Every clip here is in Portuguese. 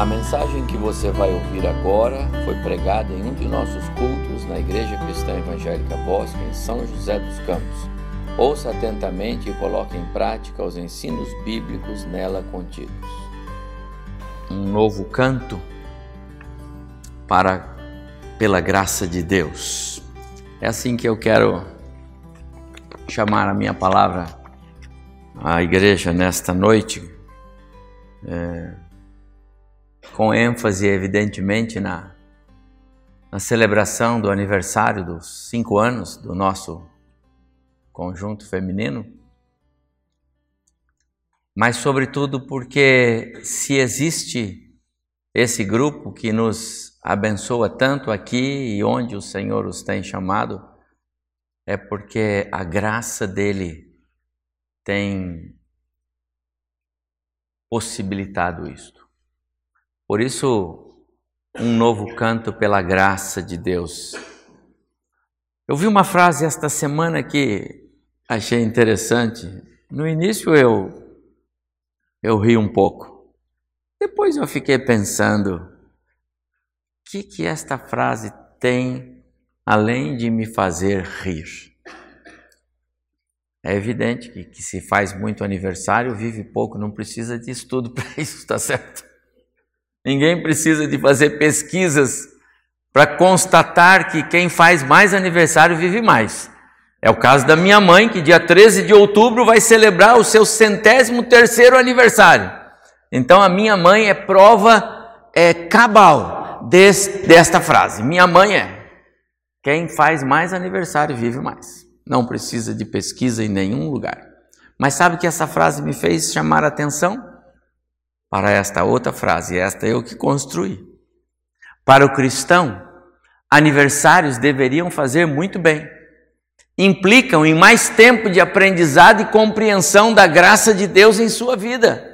A mensagem que você vai ouvir agora foi pregada em um de nossos cultos na Igreja Cristã Evangélica Bosque, em São José dos Campos. Ouça atentamente e coloque em prática os ensinos bíblicos nela contidos. Um novo canto para pela graça de Deus. É assim que eu quero chamar a minha palavra à igreja nesta noite. É, com ênfase, evidentemente, na, na celebração do aniversário dos cinco anos do nosso conjunto feminino, mas, sobretudo, porque se existe esse grupo que nos abençoa tanto aqui e onde o Senhor os tem chamado, é porque a graça dele tem possibilitado isto. Por isso, um novo canto pela graça de Deus. Eu vi uma frase esta semana que achei interessante. No início eu eu ri um pouco. Depois eu fiquei pensando, o que que esta frase tem além de me fazer rir? É evidente que, que se faz muito aniversário, vive pouco, não precisa de estudo para isso, tá certo? Ninguém precisa de fazer pesquisas para constatar que quem faz mais aniversário vive mais. É o caso da minha mãe, que dia 13 de outubro vai celebrar o seu centésimo terceiro aniversário. Então a minha mãe é prova é, cabal desse, desta frase. Minha mãe é: quem faz mais aniversário vive mais. Não precisa de pesquisa em nenhum lugar. Mas sabe que essa frase me fez chamar a atenção? Para esta outra frase, esta eu que construí. Para o cristão, aniversários deveriam fazer muito bem. Implicam em mais tempo de aprendizado e compreensão da graça de Deus em sua vida.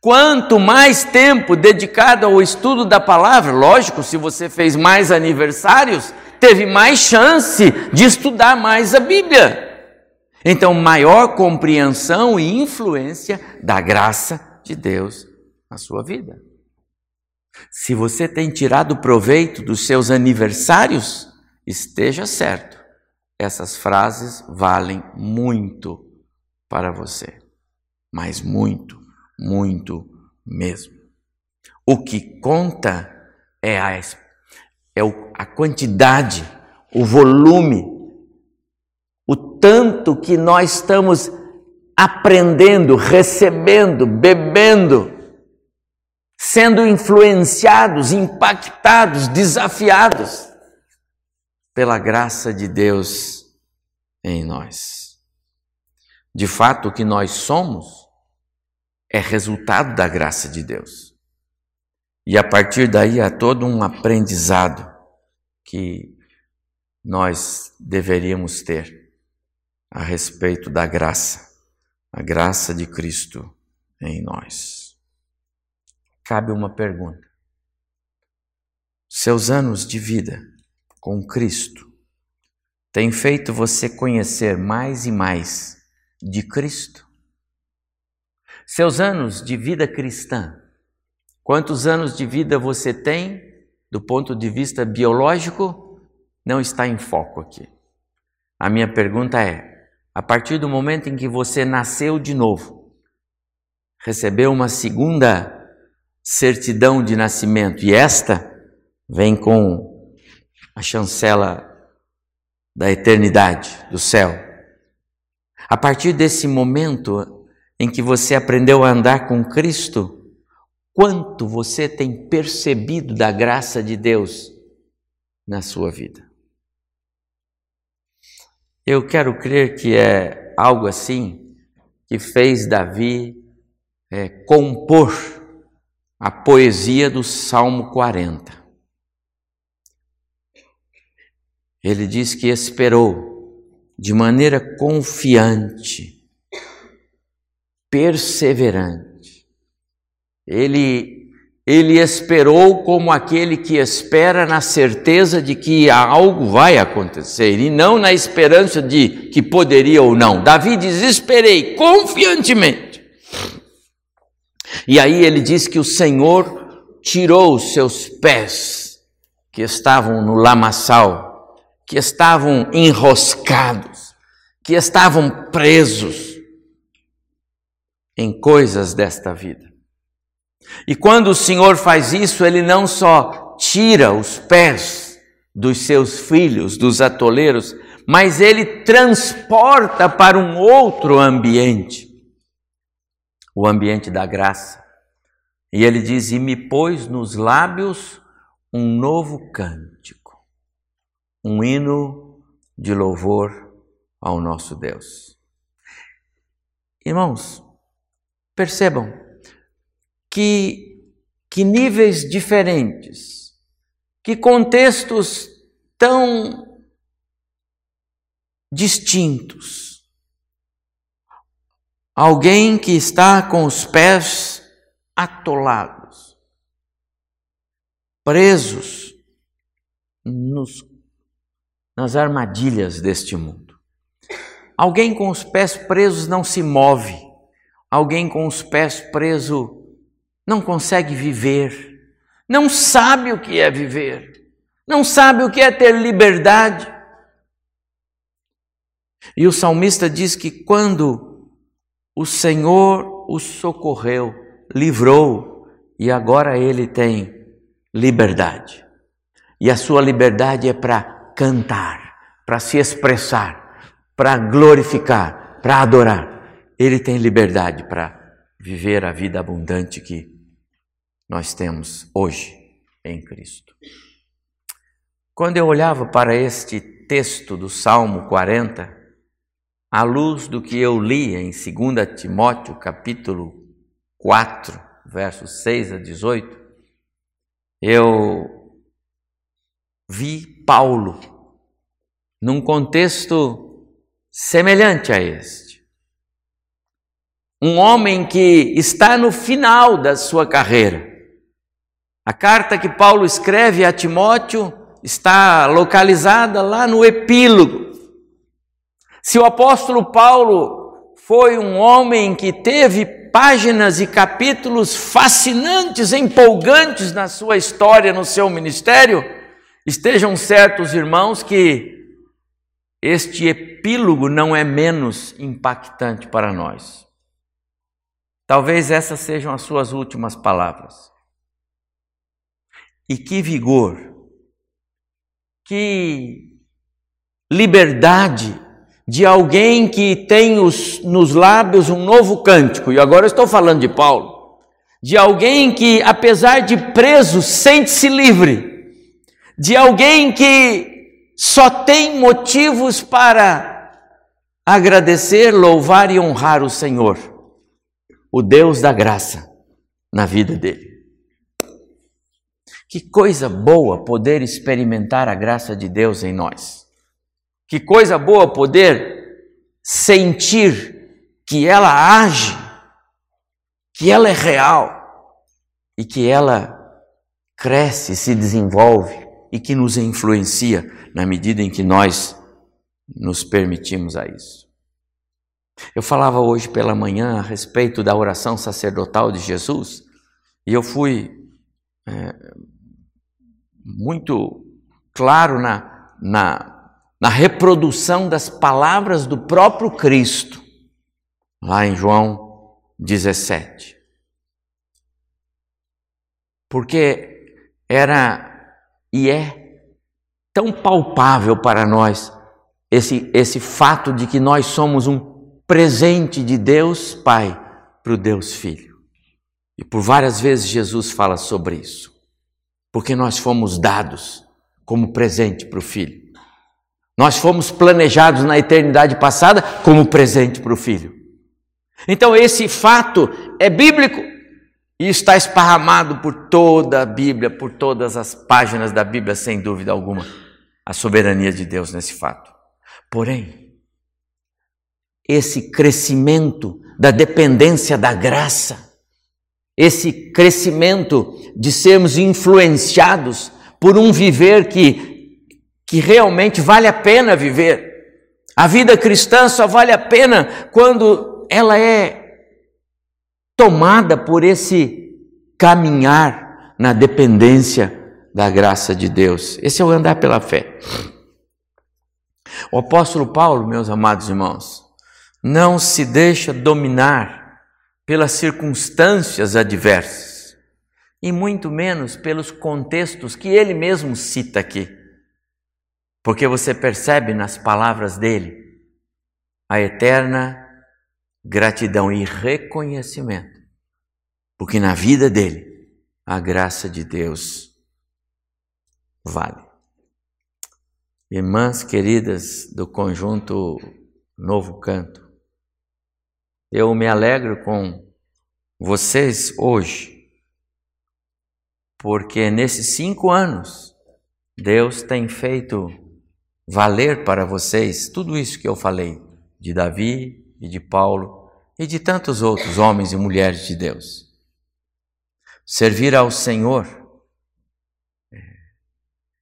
Quanto mais tempo dedicado ao estudo da palavra, lógico, se você fez mais aniversários, teve mais chance de estudar mais a Bíblia. Então, maior compreensão e influência da graça de Deus na sua vida. Se você tem tirado proveito dos seus aniversários, esteja certo, essas frases valem muito para você, mas muito, muito mesmo. O que conta é a, é a quantidade, o volume, o tanto que nós estamos aprendendo, recebendo, bebendo sendo influenciados, impactados, desafiados pela graça de Deus em nós. De fato, o que nós somos é resultado da graça de Deus. E a partir daí há todo um aprendizado que nós deveríamos ter a respeito da graça, a graça de Cristo em nós cabe uma pergunta. Seus anos de vida com Cristo têm feito você conhecer mais e mais de Cristo? Seus anos de vida cristã, quantos anos de vida você tem do ponto de vista biológico, não está em foco aqui. A minha pergunta é: a partir do momento em que você nasceu de novo, recebeu uma segunda certidão de nascimento, e esta vem com a chancela da eternidade, do céu. A partir desse momento em que você aprendeu a andar com Cristo, quanto você tem percebido da graça de Deus na sua vida? Eu quero crer que é algo assim que fez Davi é, compor a poesia do Salmo 40. Ele diz que esperou de maneira confiante, perseverante. Ele, ele esperou como aquele que espera na certeza de que algo vai acontecer e não na esperança de que poderia ou não. Davi diz: Esperei confiantemente. E aí ele diz que o Senhor tirou os seus pés, que estavam no lamaçal, que estavam enroscados, que estavam presos em coisas desta vida. E quando o Senhor faz isso, Ele não só tira os pés dos seus filhos, dos atoleiros, mas Ele transporta para um outro ambiente o ambiente da graça. E Ele diz: E me pôs nos lábios um novo cântico, um hino de louvor ao nosso Deus. Irmãos, percebam, que, que níveis diferentes, que contextos tão distintos. Alguém que está com os pés atolados, presos nos, nas armadilhas deste mundo. Alguém com os pés presos não se move. Alguém com os pés presos não consegue viver, não sabe o que é viver, não sabe o que é ter liberdade. E o salmista diz que quando o Senhor o socorreu, livrou, e agora ele tem liberdade. E a sua liberdade é para cantar, para se expressar, para glorificar, para adorar. Ele tem liberdade para viver a vida abundante que nós temos hoje em Cristo. Quando eu olhava para este texto do Salmo 40, à luz do que eu li em 2 Timóteo, capítulo 4, versos 6 a 18, eu vi Paulo num contexto semelhante a este. Um homem que está no final da sua carreira, a carta que Paulo escreve a Timóteo está localizada lá no epílogo. Se o apóstolo Paulo foi um homem que teve páginas e capítulos fascinantes, empolgantes na sua história, no seu ministério, estejam certos, irmãos, que este epílogo não é menos impactante para nós. Talvez essas sejam as suas últimas palavras. E que vigor, que liberdade de alguém que tem os, nos lábios um novo cântico, e agora eu estou falando de Paulo, de alguém que, apesar de preso, sente-se livre, de alguém que só tem motivos para agradecer, louvar e honrar o Senhor, o Deus da graça, na vida dele. Que coisa boa poder experimentar a graça de Deus em nós. Que coisa boa poder sentir que ela age, que ela é real e que ela cresce, se desenvolve e que nos influencia na medida em que nós nos permitimos a isso. Eu falava hoje pela manhã a respeito da oração sacerdotal de Jesus e eu fui é, muito claro na, na, na reprodução das palavras do próprio Cristo, lá em João 17. Porque era e é tão palpável para nós esse, esse fato de que nós somos um presente de Deus Pai para o Deus Filho. E por várias vezes Jesus fala sobre isso porque nós fomos dados como presente para o Filho. Nós fomos planejados na eternidade passada como presente para o Filho. Então, esse fato é bíblico e está esparramado por toda a Bíblia, por todas as páginas da Bíblia, sem dúvida alguma, a soberania de Deus nesse fato. Porém, esse crescimento da dependência da graça, esse crescimento de sermos influenciados por um viver que, que realmente vale a pena viver. A vida cristã só vale a pena quando ela é tomada por esse caminhar na dependência da graça de Deus. Esse é o andar pela fé. O apóstolo Paulo, meus amados irmãos, não se deixa dominar pelas circunstâncias adversas e muito menos pelos contextos que ele mesmo cita aqui. Porque você percebe nas palavras dele a eterna gratidão e reconhecimento. Porque na vida dele a graça de Deus vale. Irmãs queridas do conjunto Novo Canto, eu me alegro com vocês hoje, porque nesses cinco anos Deus tem feito valer para vocês tudo isso que eu falei de Davi e de Paulo e de tantos outros homens e mulheres de Deus. Servir ao Senhor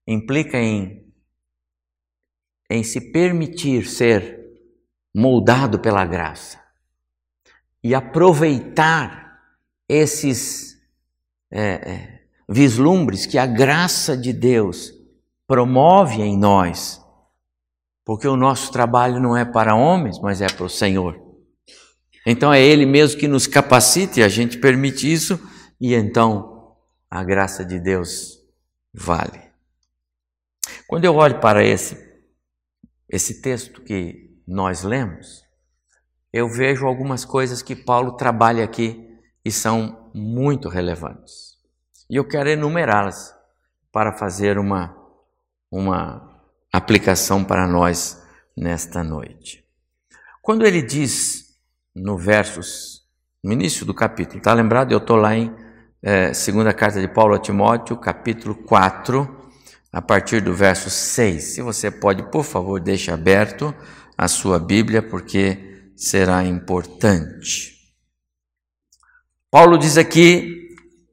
implica em, em se permitir ser moldado pela graça e aproveitar esses é, é, vislumbres que a graça de Deus promove em nós, porque o nosso trabalho não é para homens, mas é para o Senhor. Então é Ele mesmo que nos capacita e a gente permite isso, e então a graça de Deus vale. Quando eu olho para esse, esse texto que nós lemos, eu vejo algumas coisas que Paulo trabalha aqui e são muito relevantes. E eu quero enumerá-las para fazer uma, uma aplicação para nós nesta noite. Quando ele diz no versos, no início do capítulo, está lembrado? Eu estou lá em é, segunda carta de Paulo a Timóteo, capítulo 4, a partir do verso 6. Se você pode, por favor, deixe aberto a sua Bíblia, porque será importante. Paulo diz aqui,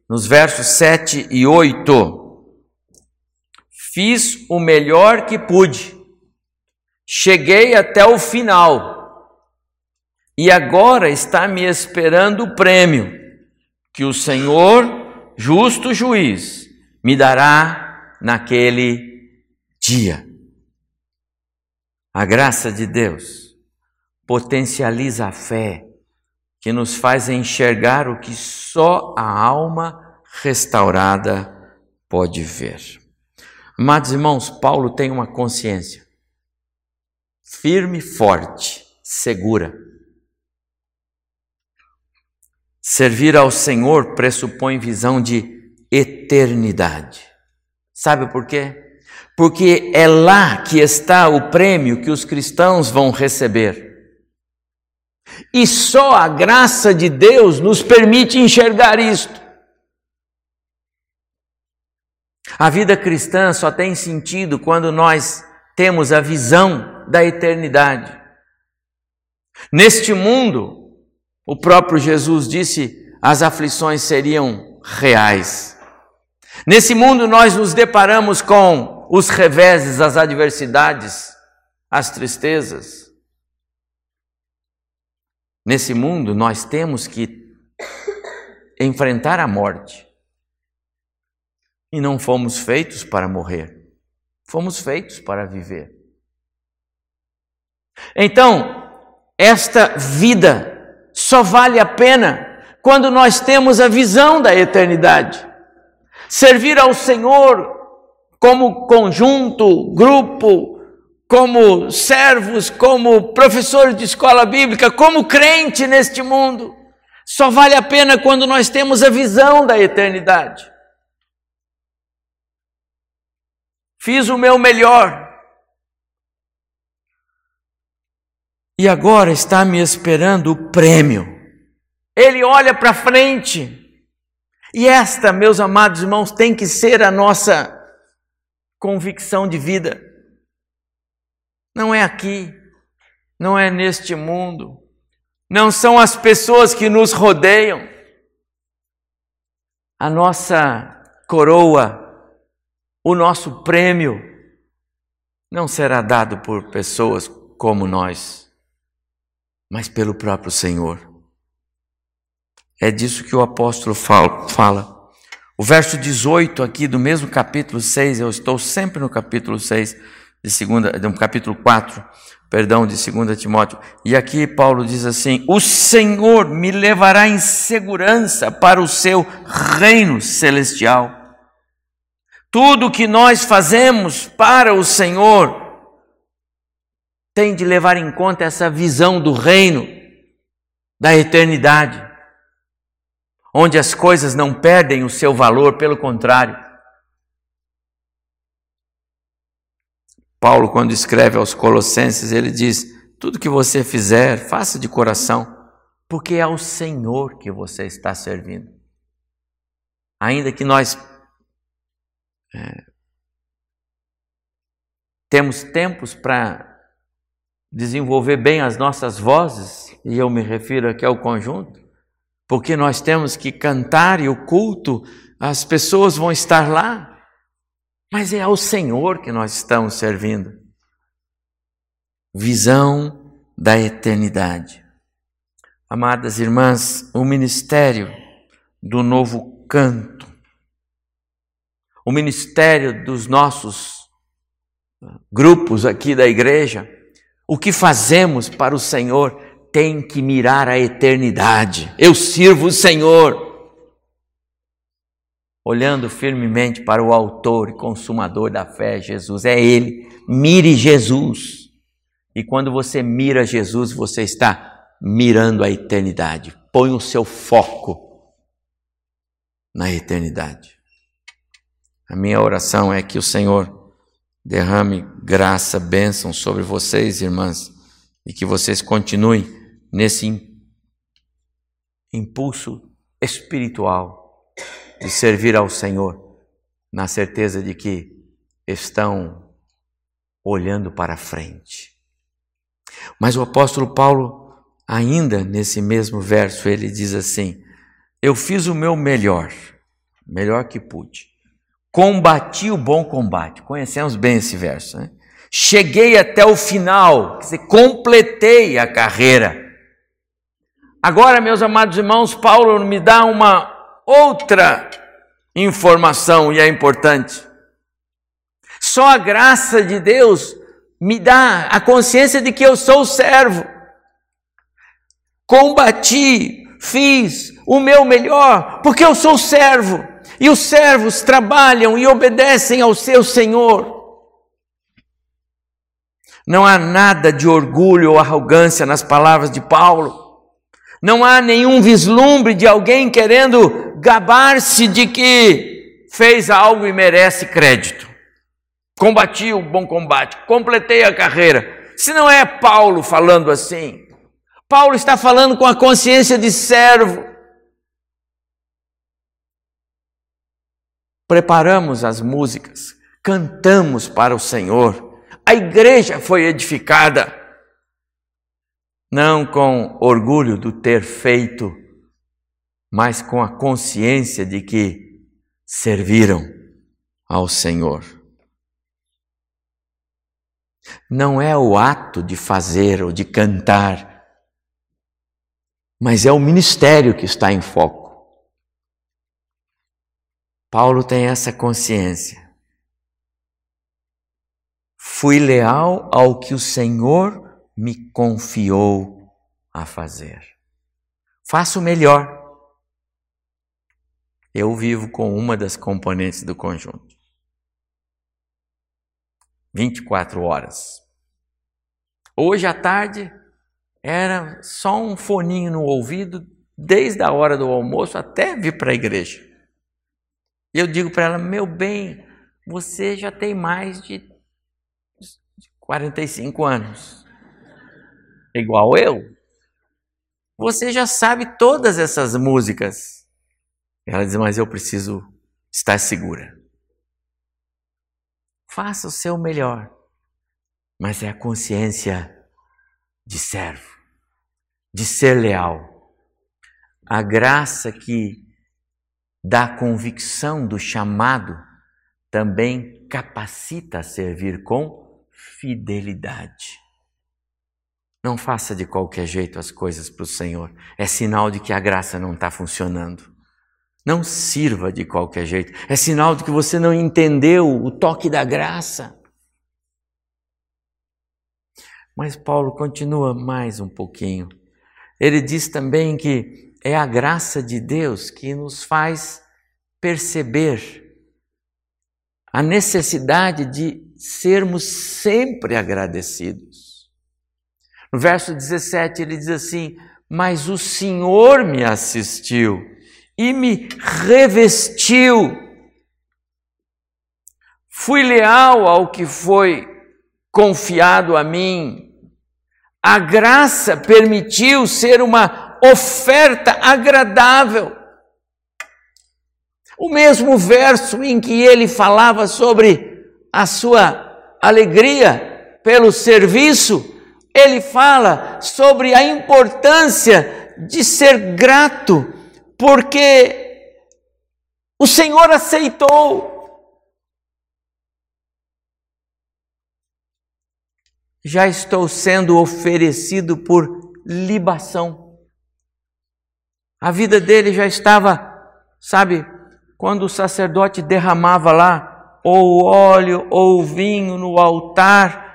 nos versos 7 e 8: Fiz o melhor que pude, cheguei até o final, e agora está me esperando o prêmio que o Senhor, justo juiz, me dará naquele dia. A graça de Deus potencializa a fé que nos faz enxergar o que só a alma restaurada pode ver. Amados irmãos, Paulo tem uma consciência firme, forte, segura. Servir ao Senhor pressupõe visão de eternidade. Sabe por quê? Porque é lá que está o prêmio que os cristãos vão receber. E só a graça de Deus nos permite enxergar isto. A vida cristã só tem sentido quando nós temos a visão da eternidade. Neste mundo, o próprio Jesus disse, as aflições seriam reais. Nesse mundo nós nos deparamos com os reveses, as adversidades, as tristezas. Nesse mundo nós temos que enfrentar a morte. E não fomos feitos para morrer, fomos feitos para viver. Então, esta vida só vale a pena quando nós temos a visão da eternidade. Servir ao Senhor como conjunto, grupo, como servos, como professores de escola bíblica, como crente neste mundo, só vale a pena quando nós temos a visão da eternidade. Fiz o meu melhor. E agora está me esperando o prêmio. Ele olha para frente e esta, meus amados irmãos, tem que ser a nossa convicção de vida. Não é aqui, não é neste mundo, não são as pessoas que nos rodeiam. A nossa coroa, o nosso prêmio, não será dado por pessoas como nós, mas pelo próprio Senhor. É disso que o apóstolo fala. O verso 18 aqui do mesmo capítulo 6, eu estou sempre no capítulo 6 de segunda, um capítulo 4, perdão, de 2 Timóteo. E aqui Paulo diz assim: "O Senhor me levará em segurança para o seu reino celestial". Tudo que nós fazemos para o Senhor tem de levar em conta essa visão do reino, da eternidade, onde as coisas não perdem o seu valor, pelo contrário. Paulo, quando escreve aos Colossenses, ele diz: tudo que você fizer, faça de coração, porque é ao Senhor que você está servindo. Ainda que nós é, temos tempos para desenvolver bem as nossas vozes, e eu me refiro aqui ao conjunto, porque nós temos que cantar e o culto, as pessoas vão estar lá, mas é ao Senhor que nós estamos servindo. Visão da eternidade. Amadas irmãs, o ministério do novo canto, o ministério dos nossos grupos aqui da igreja, o que fazemos para o Senhor tem que mirar a eternidade. Eu sirvo o Senhor. Olhando firmemente para o Autor e Consumador da fé, Jesus, é Ele. Mire Jesus. E quando você mira Jesus, você está mirando a eternidade. Põe o seu foco na eternidade. A minha oração é que o Senhor derrame graça, bênção sobre vocês, irmãs, e que vocês continuem nesse impulso espiritual de servir ao Senhor, na certeza de que estão olhando para frente. Mas o apóstolo Paulo, ainda nesse mesmo verso, ele diz assim: Eu fiz o meu melhor, melhor que pude Combati o bom combate. Conhecemos bem esse verso. Né? Cheguei até o final, quer dizer, completei a carreira. Agora, meus amados irmãos, Paulo me dá uma outra informação e é importante. Só a graça de Deus me dá a consciência de que eu sou servo. Combati, fiz o meu melhor, porque eu sou servo. E os servos trabalham e obedecem ao seu senhor. Não há nada de orgulho ou arrogância nas palavras de Paulo. Não há nenhum vislumbre de alguém querendo gabar-se de que fez algo e merece crédito. Combati o bom combate, completei a carreira. Se não é Paulo falando assim, Paulo está falando com a consciência de servo. Preparamos as músicas, cantamos para o Senhor, a igreja foi edificada, não com orgulho do ter feito, mas com a consciência de que serviram ao Senhor. Não é o ato de fazer ou de cantar, mas é o ministério que está em foco. Paulo tem essa consciência. Fui leal ao que o Senhor me confiou a fazer. Faço melhor. Eu vivo com uma das componentes do conjunto. 24 horas. Hoje à tarde era só um foninho no ouvido, desde a hora do almoço até vir para a igreja. E eu digo para ela: meu bem, você já tem mais de 45 anos, igual eu. Você já sabe todas essas músicas. Ela diz: mas eu preciso estar segura. Faça o seu melhor, mas é a consciência de servo, de ser leal. A graça que da convicção do chamado também capacita a servir com fidelidade. Não faça de qualquer jeito as coisas para o Senhor, é sinal de que a graça não está funcionando. Não sirva de qualquer jeito. É sinal de que você não entendeu o toque da graça. Mas Paulo continua mais um pouquinho. Ele diz também que é a graça de Deus que nos faz perceber a necessidade de sermos sempre agradecidos. No verso 17 ele diz assim: Mas o Senhor me assistiu e me revestiu. Fui leal ao que foi confiado a mim. A graça permitiu ser uma oferta agradável. O mesmo verso em que ele falava sobre a sua alegria pelo serviço, ele fala sobre a importância de ser grato, porque o Senhor aceitou. Já estou sendo oferecido por libação. A vida dele já estava, sabe, quando o sacerdote derramava lá ou óleo ou vinho no altar,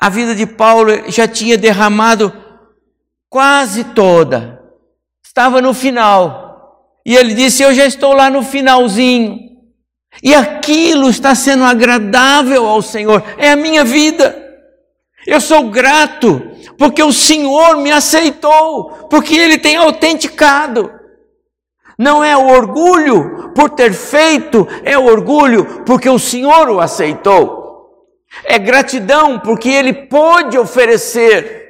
a vida de Paulo já tinha derramado quase toda. Estava no final. E ele disse: Eu já estou lá no finalzinho. E aquilo está sendo agradável ao Senhor. É a minha vida. Eu sou grato porque o Senhor me aceitou, porque Ele tem autenticado. Não é o orgulho por ter feito, é o orgulho porque o Senhor o aceitou. É gratidão porque ele pôde oferecer.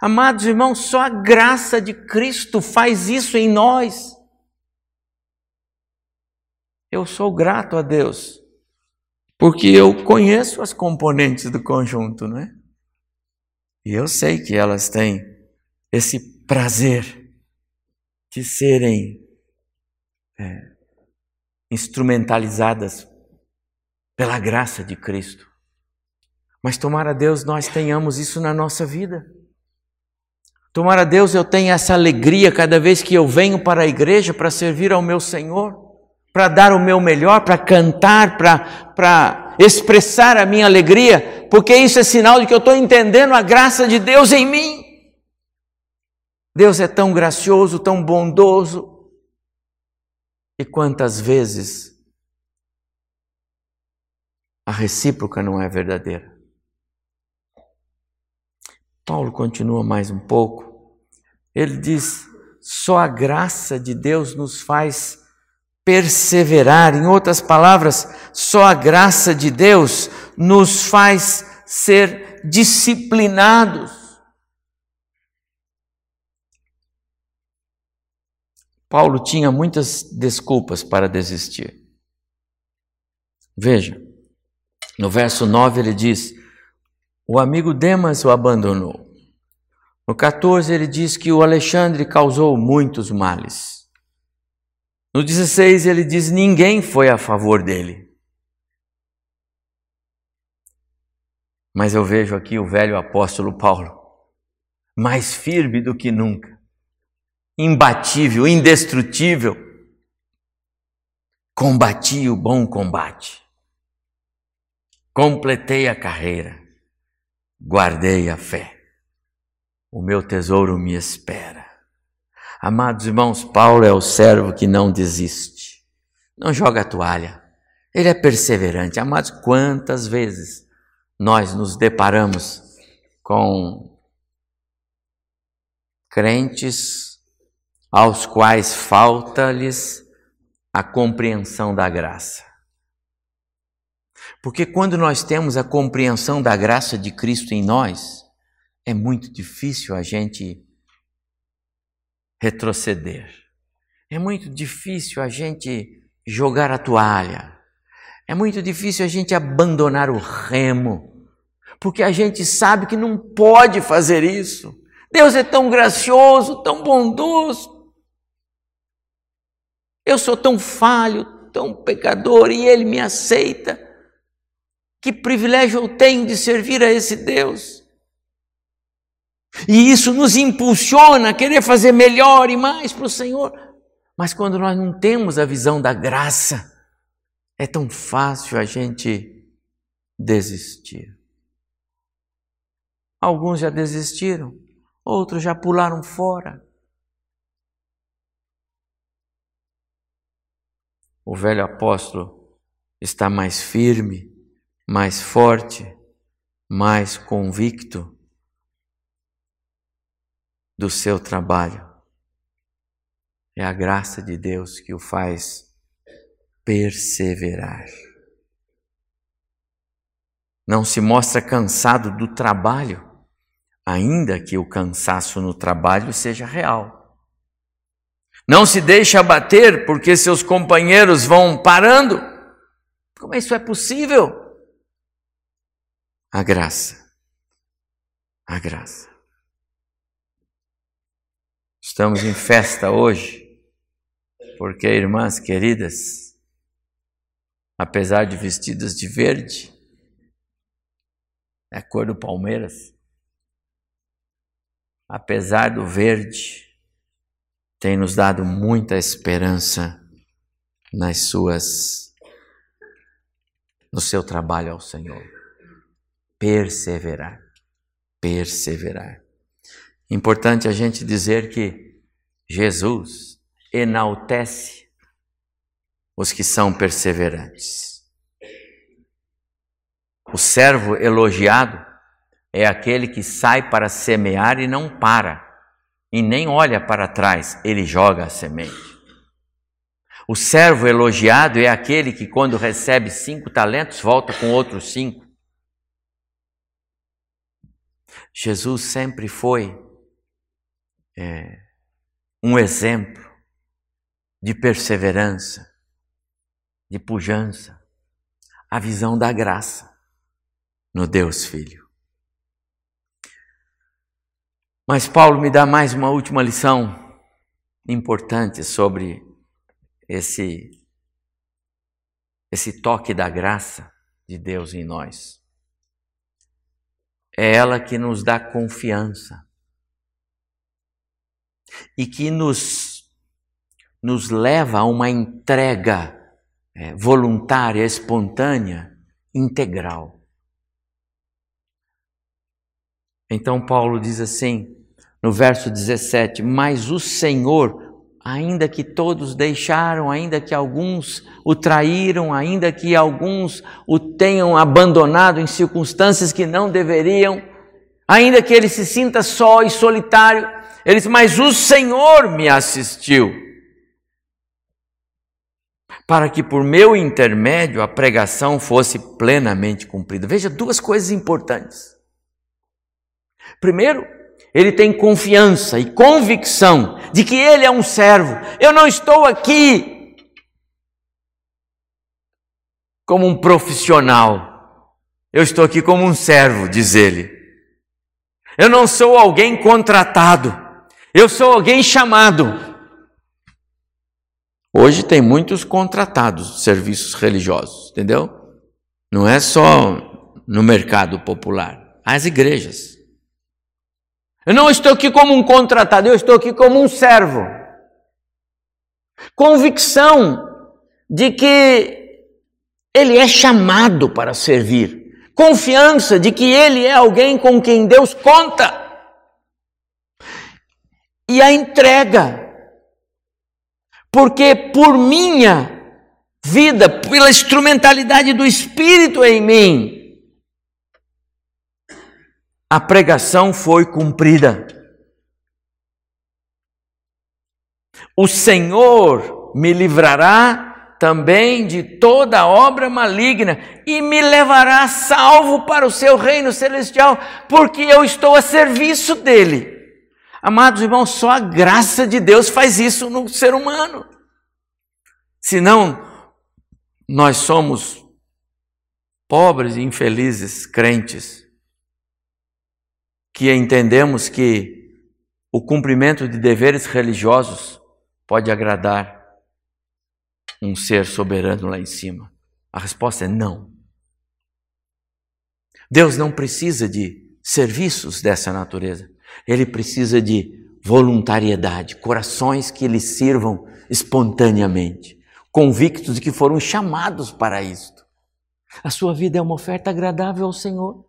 Amados irmãos, só a graça de Cristo faz isso em nós. Eu sou grato a Deus, porque eu conheço as componentes do conjunto, não é? E eu sei que elas têm esse prazer de serem é, instrumentalizadas pela graça de Cristo. Mas tomara Deus nós tenhamos isso na nossa vida. Tomara Deus eu tenha essa alegria cada vez que eu venho para a igreja para servir ao meu Senhor, para dar o meu melhor, para cantar, para expressar a minha alegria, porque isso é sinal de que eu estou entendendo a graça de Deus em mim. Deus é tão gracioso, tão bondoso, e quantas vezes a recíproca não é verdadeira? Paulo continua mais um pouco. Ele diz: só a graça de Deus nos faz perseverar. Em outras palavras, só a graça de Deus nos faz ser disciplinados. Paulo tinha muitas desculpas para desistir. Veja, no verso 9 ele diz: O amigo Demas o abandonou. No 14 ele diz que o Alexandre causou muitos males. No 16 ele diz: Ninguém foi a favor dele. Mas eu vejo aqui o velho apóstolo Paulo, mais firme do que nunca imbatível, indestrutível. Combati o bom combate. Completei a carreira. Guardei a fé. O meu tesouro me espera. Amados irmãos, Paulo é o servo que não desiste. Não joga a toalha. Ele é perseverante. Amados, quantas vezes nós nos deparamos com crentes aos quais falta-lhes a compreensão da graça. Porque quando nós temos a compreensão da graça de Cristo em nós, é muito difícil a gente retroceder. É muito difícil a gente jogar a toalha. É muito difícil a gente abandonar o remo. Porque a gente sabe que não pode fazer isso. Deus é tão gracioso, tão bondoso. Eu sou tão falho, tão pecador e Ele me aceita. Que privilégio eu tenho de servir a esse Deus. E isso nos impulsiona a querer fazer melhor e mais para o Senhor. Mas quando nós não temos a visão da graça, é tão fácil a gente desistir. Alguns já desistiram, outros já pularam fora. O velho apóstolo está mais firme, mais forte, mais convicto do seu trabalho. É a graça de Deus que o faz perseverar. Não se mostra cansado do trabalho, ainda que o cansaço no trabalho seja real. Não se deixa abater porque seus companheiros vão parando. Como isso é possível? A graça. A graça. Estamos em festa hoje, porque, irmãs queridas, apesar de vestidas de verde, é a cor do Palmeiras, apesar do verde, tem nos dado muita esperança nas suas no seu trabalho ao Senhor. Perseverar, perseverar. Importante a gente dizer que Jesus enaltece os que são perseverantes. O servo elogiado é aquele que sai para semear e não para, e nem olha para trás, ele joga a semente. O servo elogiado é aquele que, quando recebe cinco talentos, volta com outros cinco. Jesus sempre foi é, um exemplo de perseverança, de pujança, a visão da graça no Deus Filho. Mas Paulo me dá mais uma última lição importante sobre esse esse toque da graça de Deus em nós. É ela que nos dá confiança e que nos nos leva a uma entrega é, voluntária, espontânea, integral. Então Paulo diz assim, no verso 17: Mas o Senhor, ainda que todos deixaram, ainda que alguns o traíram, ainda que alguns o tenham abandonado em circunstâncias que não deveriam, ainda que ele se sinta só e solitário, ele diz: Mas o Senhor me assistiu para que por meu intermédio a pregação fosse plenamente cumprida. Veja duas coisas importantes. Primeiro, ele tem confiança e convicção de que ele é um servo. Eu não estou aqui como um profissional. Eu estou aqui como um servo, diz ele. Eu não sou alguém contratado. Eu sou alguém chamado. Hoje tem muitos contratados serviços religiosos, entendeu? Não é só no mercado popular, as igrejas. Eu não estou aqui como um contratado, eu estou aqui como um servo. Convicção de que ele é chamado para servir. Confiança de que ele é alguém com quem Deus conta. E a entrega porque por minha vida, pela instrumentalidade do Espírito em mim, a pregação foi cumprida. O Senhor me livrará também de toda obra maligna e me levará salvo para o seu reino celestial, porque eu estou a serviço dele. Amados irmãos, só a graça de Deus faz isso no ser humano. Senão, nós somos pobres e infelizes crentes que entendemos que o cumprimento de deveres religiosos pode agradar um ser soberano lá em cima. A resposta é não. Deus não precisa de serviços dessa natureza. Ele precisa de voluntariedade, corações que lhe sirvam espontaneamente, convictos de que foram chamados para isto. A sua vida é uma oferta agradável ao Senhor.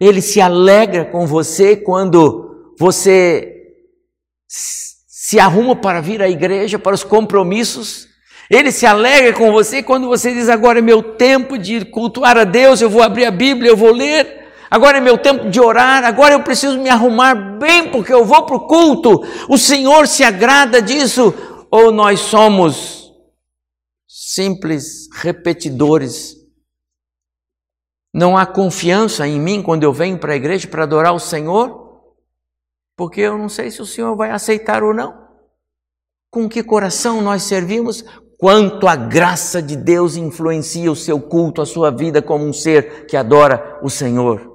Ele se alegra com você quando você se arruma para vir à igreja, para os compromissos. Ele se alegra com você quando você diz: Agora é meu tempo de cultuar a Deus, eu vou abrir a Bíblia, eu vou ler. Agora é meu tempo de orar, agora eu preciso me arrumar bem porque eu vou para o culto. O Senhor se agrada disso? Ou nós somos simples repetidores não há confiança em mim quando eu venho para a igreja para adorar o Senhor, porque eu não sei se o Senhor vai aceitar ou não. Com que coração nós servimos? Quanto a graça de Deus influencia o seu culto, a sua vida como um ser que adora o Senhor.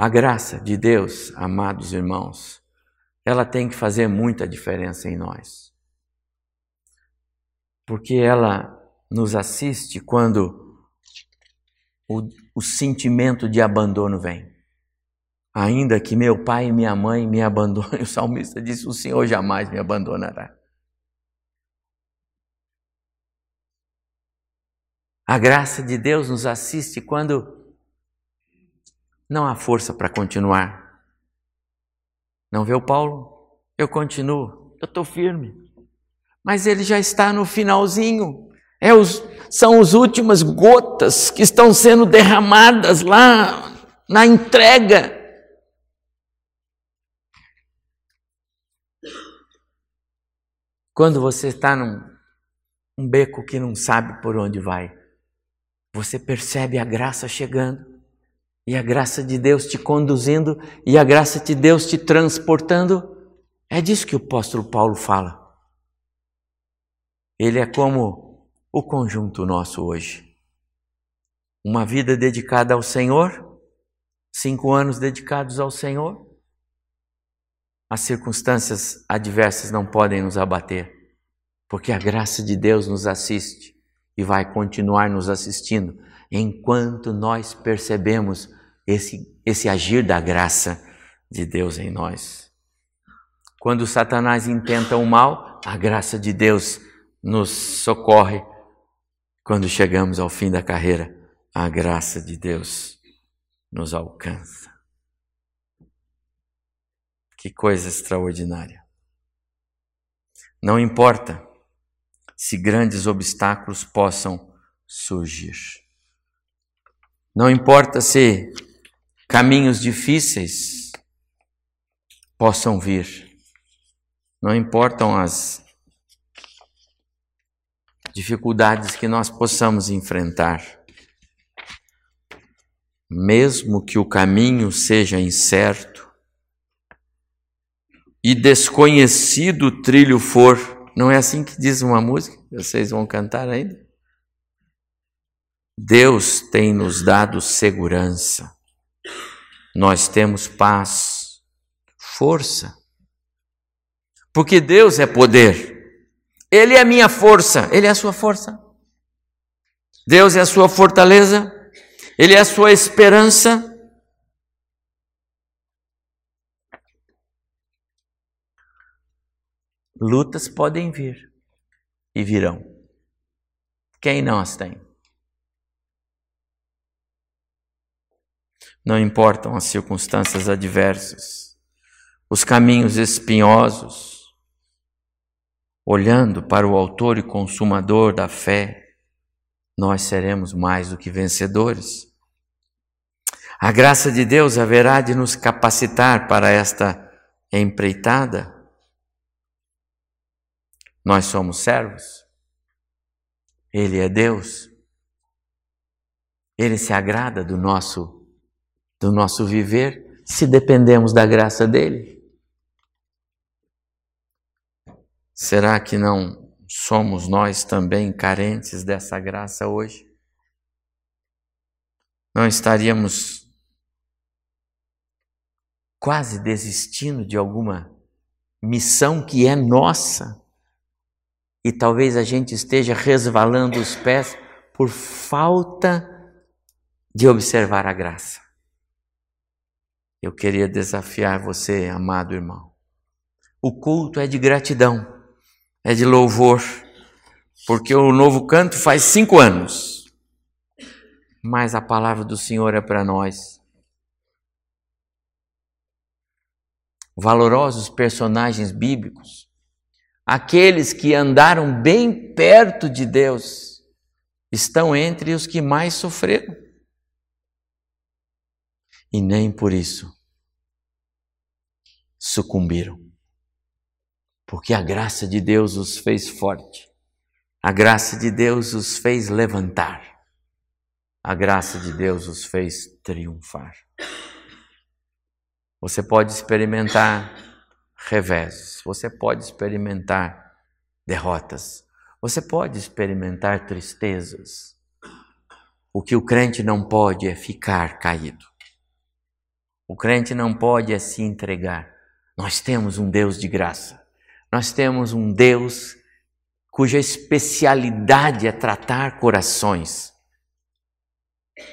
A graça de Deus, amados irmãos, ela tem que fazer muita diferença em nós. Porque ela nos assiste quando o, o sentimento de abandono vem. Ainda que meu pai e minha mãe me abandonem, o salmista disse: O Senhor jamais me abandonará. A graça de Deus nos assiste quando não há força para continuar. Não vê o Paulo? Eu continuo, eu estou firme. Mas ele já está no finalzinho. É os, são as últimas gotas que estão sendo derramadas lá na entrega. Quando você está num um beco que não sabe por onde vai, você percebe a graça chegando, e a graça de Deus te conduzindo, e a graça de Deus te transportando. É disso que o apóstolo Paulo fala. Ele é como o conjunto nosso hoje. Uma vida dedicada ao Senhor, cinco anos dedicados ao Senhor. As circunstâncias adversas não podem nos abater, porque a graça de Deus nos assiste e vai continuar nos assistindo enquanto nós percebemos esse, esse agir da graça de Deus em nós. Quando Satanás intenta o mal, a graça de Deus nos socorre quando chegamos ao fim da carreira, a graça de Deus nos alcança. Que coisa extraordinária. Não importa se grandes obstáculos possam surgir. Não importa se caminhos difíceis possam vir. Não importam as dificuldades que nós possamos enfrentar. Mesmo que o caminho seja incerto e desconhecido o trilho for, não é assim que diz uma música? Vocês vão cantar ainda? Deus tem nos dado segurança, nós temos paz, força, porque Deus é poder. Ele é a minha força, Ele é a sua força. Deus é a sua fortaleza, Ele é a sua esperança. Lutas podem vir e virão. Quem não as tem? Não importam as circunstâncias adversas, os caminhos espinhosos, olhando para o Autor e Consumador da fé, nós seremos mais do que vencedores. A graça de Deus haverá de nos capacitar para esta empreitada. Nós somos servos, Ele é Deus, Ele se agrada do nosso, do nosso viver se dependemos da graça dEle. Será que não somos nós também carentes dessa graça hoje? Não estaríamos quase desistindo de alguma missão que é nossa e talvez a gente esteja resvalando os pés por falta de observar a graça. Eu queria desafiar você, amado irmão. O culto é de gratidão, é de louvor, porque o novo canto faz cinco anos, mas a palavra do Senhor é para nós. Valorosos personagens bíblicos, aqueles que andaram bem perto de Deus, estão entre os que mais sofreram e nem por isso sucumbiram. Porque a graça de Deus os fez forte, a graça de Deus os fez levantar, a graça de Deus os fez triunfar. Você pode experimentar revés, você pode experimentar derrotas, você pode experimentar tristezas. O que o crente não pode é ficar caído. O crente não pode assim entregar. Nós temos um Deus de graça. Nós temos um Deus cuja especialidade é tratar corações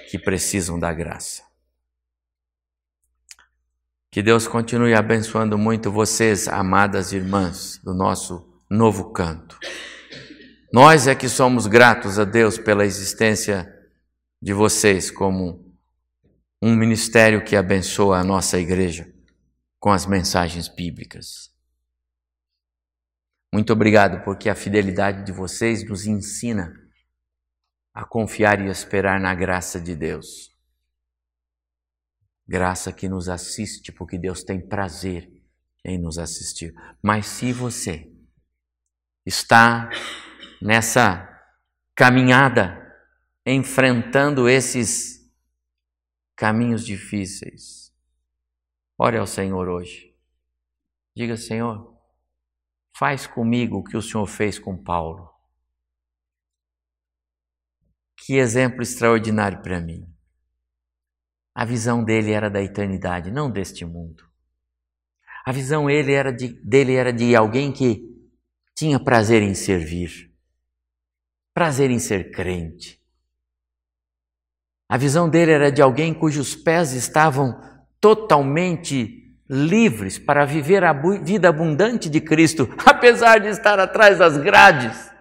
que precisam da graça. Que Deus continue abençoando muito vocês, amadas irmãs, do nosso novo canto. Nós é que somos gratos a Deus pela existência de vocês como um ministério que abençoa a nossa igreja com as mensagens bíblicas. Muito obrigado, porque a fidelidade de vocês nos ensina a confiar e esperar na graça de Deus. Graça que nos assiste, porque Deus tem prazer em nos assistir. Mas se você está nessa caminhada, enfrentando esses caminhos difíceis. Ore ao Senhor hoje. Diga, Senhor, faz comigo o que o Senhor fez com Paulo. Que exemplo extraordinário para mim. A visão dele era da eternidade, não deste mundo. A visão ele era de, dele era de alguém que tinha prazer em servir, prazer em ser crente, a visão dele era de alguém cujos pés estavam totalmente livres para viver a vida abundante de Cristo, apesar de estar atrás das grades.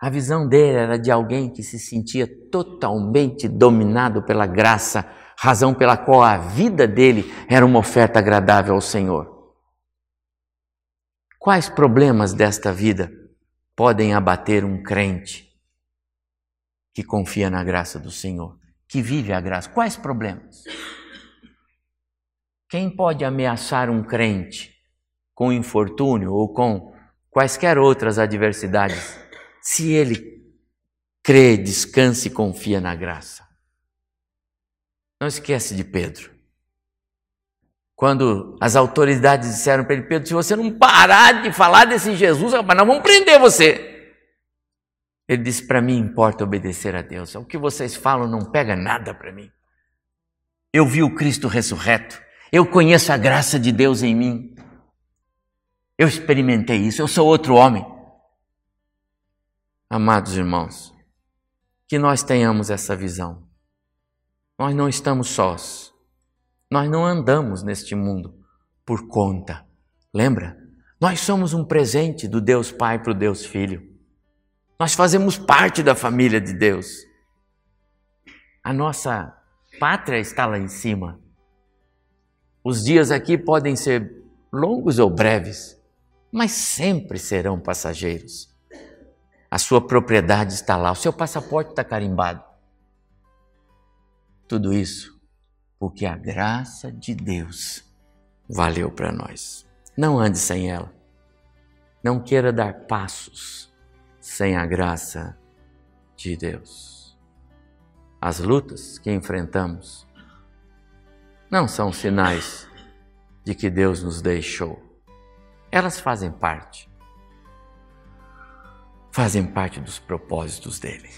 A visão dele era de alguém que se sentia totalmente dominado pela graça, razão pela qual a vida dele era uma oferta agradável ao Senhor. Quais problemas desta vida podem abater um crente que confia na graça do Senhor, que vive a graça. Quais problemas? Quem pode ameaçar um crente com infortúnio ou com quaisquer outras adversidades, se ele crê, descansa e confia na graça? Não esquece de Pedro. Quando as autoridades disseram para ele, Pedro, se você não parar de falar desse Jesus, nós vamos prender você. Ele disse: Para mim importa obedecer a Deus. O que vocês falam não pega nada para mim. Eu vi o Cristo ressurreto. Eu conheço a graça de Deus em mim. Eu experimentei isso. Eu sou outro homem. Amados irmãos, que nós tenhamos essa visão. Nós não estamos sós. Nós não andamos neste mundo por conta. Lembra? Nós somos um presente do Deus Pai para o Deus Filho. Nós fazemos parte da família de Deus. A nossa pátria está lá em cima. Os dias aqui podem ser longos ou breves, mas sempre serão passageiros. A sua propriedade está lá, o seu passaporte está carimbado. Tudo isso porque a graça de Deus valeu para nós. Não ande sem ela. Não queira dar passos sem a graça de Deus. As lutas que enfrentamos não são sinais de que Deus nos deixou. Elas fazem parte. Fazem parte dos propósitos dele.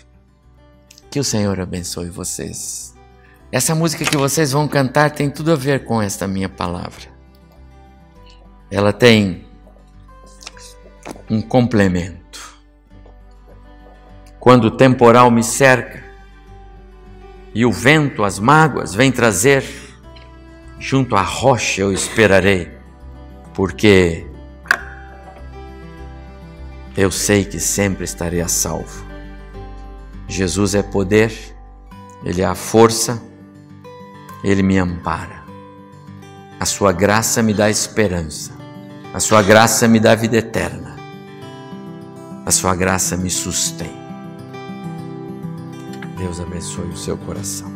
Que o Senhor abençoe vocês. Essa música que vocês vão cantar tem tudo a ver com esta minha palavra. Ela tem um complemento quando o temporal me cerca e o vento, as mágoas, vem trazer junto à rocha eu esperarei, porque eu sei que sempre estarei a salvo. Jesus é poder, Ele é a força, Ele me ampara. A Sua graça me dá esperança, a Sua graça me dá vida eterna, a Sua graça me sustém. Deus abençoe o seu coração.